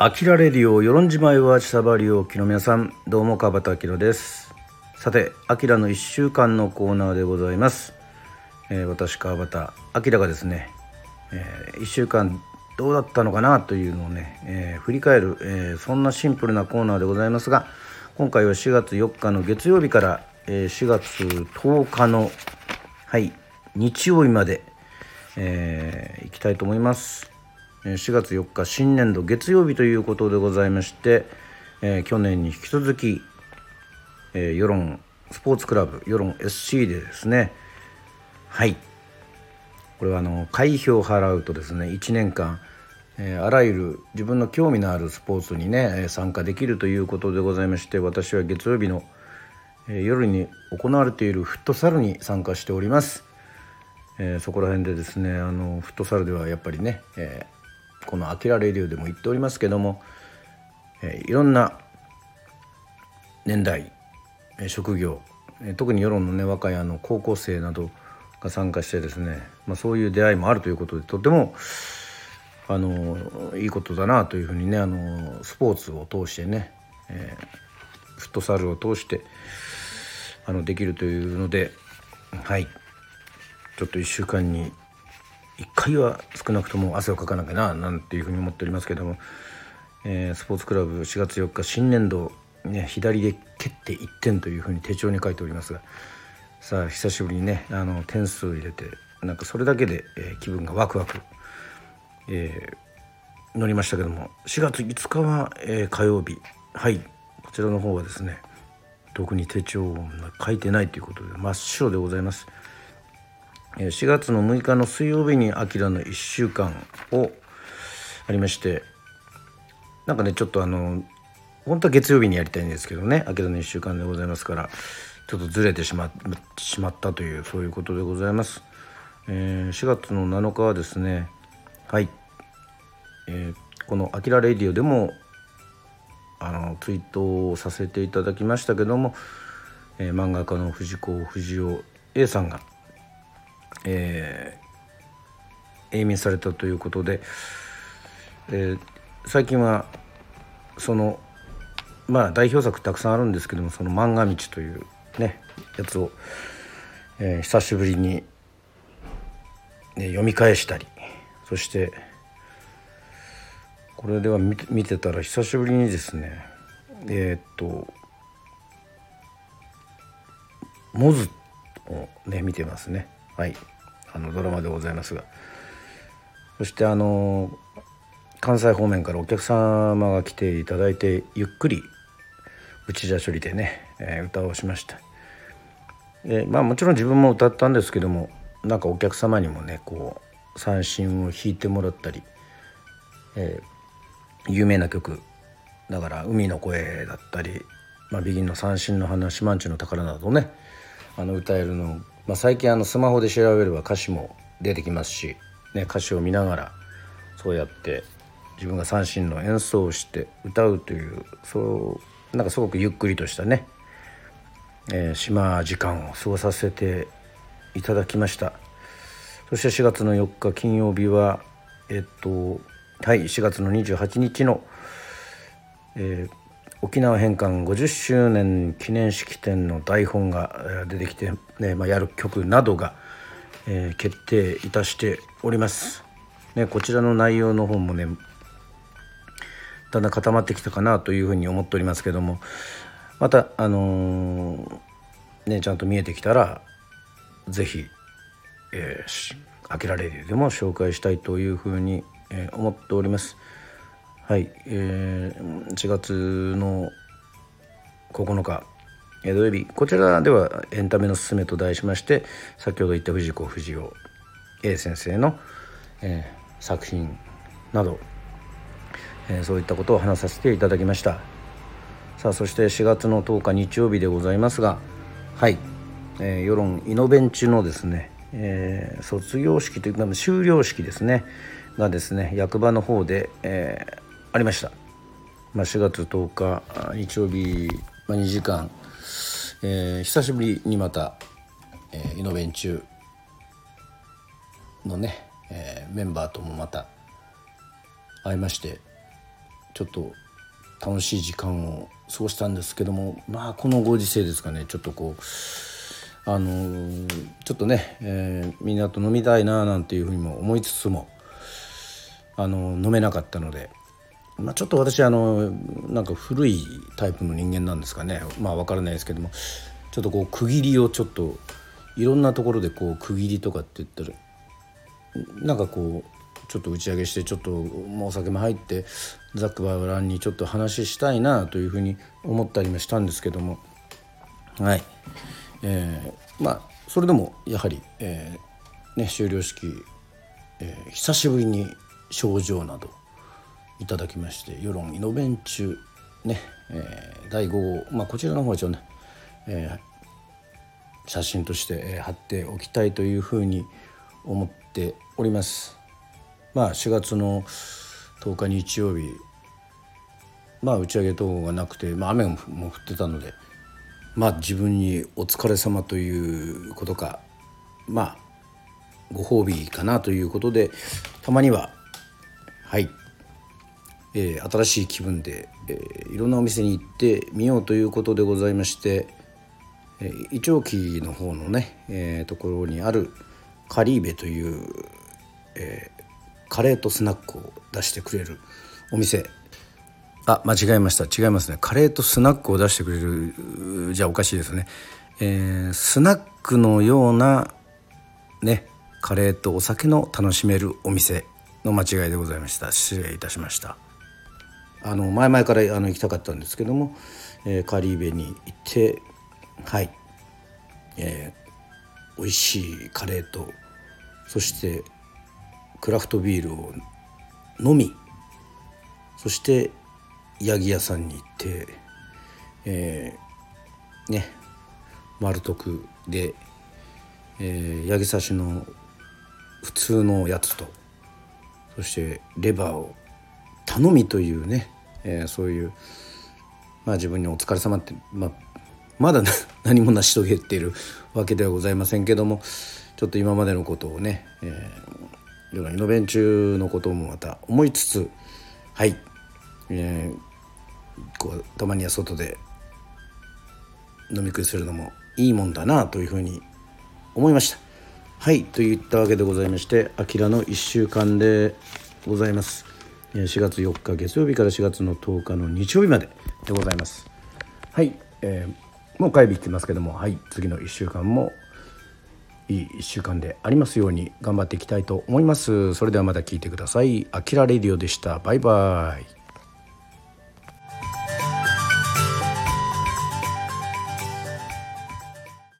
アキラレディオ、与論島へは千さばりおきの皆さん、どうも川端明です。さて、アキラの1週間のコーナーでございます。えー私、川端明がですね、え1週間どうだったのかなというのをね、えー振り返る、えーそんなシンプルなコーナーでございますが、今回は4月4日の月曜日から、えー4月10日の、はい、日曜日まで、えー行きたいと思います。4月4日新年度月曜日ということでございまして、えー去年に引き続き、えー世論スポーツクラブ世論 SC でですねはいこれはあの会費を払うとですね1年間、えーあらゆる自分の興味のあるスポーツにね参加できるということでございまして私は月曜日の、え夜に行われているフットサルに参加しております。えそこら辺でですねあのフットサルではやっぱりね、えーこの「アキラレディオ」でも言っておりますけども、えいろんな年代、え職業、え特に世論のね若いあの高校生などが参加してですね、まあ、そういう出会いもあるということでとてもあのいいことだなというふうにねあのスポーツを通してね、えーフットサルを通してあのできるというのではい。ちょっと1週間に1回は少なくとも汗をかかなきゃななんていうふうに思っておりますけども、えースポーツクラブ4月4日新年度、ね、左で蹴って1点というふうに手帳に書いておりますがさあ久しぶりにねあの点数を入れてなんかそれだけで、えー気分がワクワク、えー乗りましたけども4月5日は、えー火曜日はいこちらの方はですね特に手帳が書いてないということで真っ白でございます。えー4月の6日の水曜日に「アキラの1週間」をありましてなんかねちょっとあの本当は月曜日にやりたいんですけどね「アキラの1週間」でございますからちょっとずれてしましまったというそういうことでございます。えー4月の7日はですねはい、えーこの「アキラレディオ」でもあのツイートをさせていただきましたけども、えー漫画家の藤子不二雄 A さんがえー永眠されたということで、えー最近はそのまあ代表作たくさんあるんですけどもその「漫画道」というねやつを、えー久しぶりに、ね、読み返したりそしてこれでは見て見てたら久しぶりにですねえーっとモズをね見てますね。はい。あのドラマでございますが。そしてあの関西方面からお客様が来ていただいてゆっくり内田処理でね、えー歌をしました。でまあもちろん自分も歌ったんですけどもなんかお客様にもねこう三振を弾いてもらったり、えー有名な曲だから「海の声」だったり「まあ、ビギンの三振の花」「島んちの宝」などねあの歌えるの、まあ、最近あのスマホで調べれば歌詞も出てきますし、ね、歌詞を見ながらそうやって自分が三振の演奏をして歌うというそうなんかすごくゆっくりとしたね、えー島時間を過ごさせていただきました。そして4月の4日金曜日はえっとはい4月の28日の、えー沖縄返還50周年記念式典の台本が出てきて、ねまあ、やる曲などが、えー決定いたしております。ね、こちらの内容の方もねだんだん固まってきたかなというふうに思っておりますけどもまたあのーねちゃんと見えてきたら是非えー開けられるでも紹介したいというふうに、えー思っております。はい、えー4月の9日土曜日こちらではエンタメのすすめと題しまして先ほど言った藤子不二雄 A 先生の、えー作品など、えーそういったことを話させていただきました。さあそして4月の10日日曜日でございますがはい、えー世論イノベンチのですね、えー卒業式というか修了式ですねがですね役場の方で、えーありました、まあ、4月10日日曜日、まあ、2時間、えー久しぶりにまた、えーイノベンチュのね、えーメンバーともまた会いましてちょっと楽しい時間を過ごしたんですけどもまあこのご時世ですかねちょっとこうあのちょっとね、えー、みんなと飲みたいななんていうふうにも思いつつもあの飲めなかったので、まあ、ちょっと私あのなんか古いタイプの人間なんですかね。まあ分からないですけども。ちょっとこう区切りをちょっといろんなところでこう区切りとかって言ったらなんかこうちょっと打ち上げしてちょっともうお酒も入ってざっくばらんにちょっと話したいなというふうに思ったりもしたんですけども。はい。えー、まあそれでもやはり、えー、ね、終了式、えー、久しぶりに症状などいただきまして世論イノベン中ね、えー、第5号、まあ、こちらの方はちょっとね、えー、写真として、え貼っておきたいというふうに思っております。まあ4月の10日日曜日まあ打ち上げ等がなくて、まあ、雨も降ってたのでまあ自分にお疲れ様ということかまあご褒美かなということでたまにははい、えー、新しい気分で、えー、いろんなお店に行ってみようということでございまして、えー、イチョウキの方のね、え、ところにあるカリーベという、え、カレーとスナックを出してくれるお店。あ間違えました。違いますね。カレーとスナックを出してくれるじゃあおかしいですね、え、スナックのようなねカレーとお酒の楽しめるお店の間違いでございました。失礼いたしました。あの前々からあの行きたかったんですけども、えー、カリーベに行ってはい、えー、美味しいカレーとそしてクラフトビールを飲みそしてヤギ屋さんに行って、えー、ね丸徳で、えー、ヤギ刺しの普通のやつとそしてレバーを頼みというね、えー、そういうまあ自分にお疲れ様って、まあ、まだ 何も成し遂げているわけではございませんけどもちょっと今までのことをね、えー、ようなイノベン中のこともまた思いつつはい、えー、こうたまには外で飲み食いするのもいいもんだなというふうに思いました。はいといったわけでございまして「あきらの1週間」でございます。4月4日月曜日から4月の10日の日曜日まででございます。はい、えー、もう帰り来てますけどもはい次の1週間もいい1週間でありますように頑張っていきたいと思います。それではまた聞いてください。あきらレディオでした。バイバイ。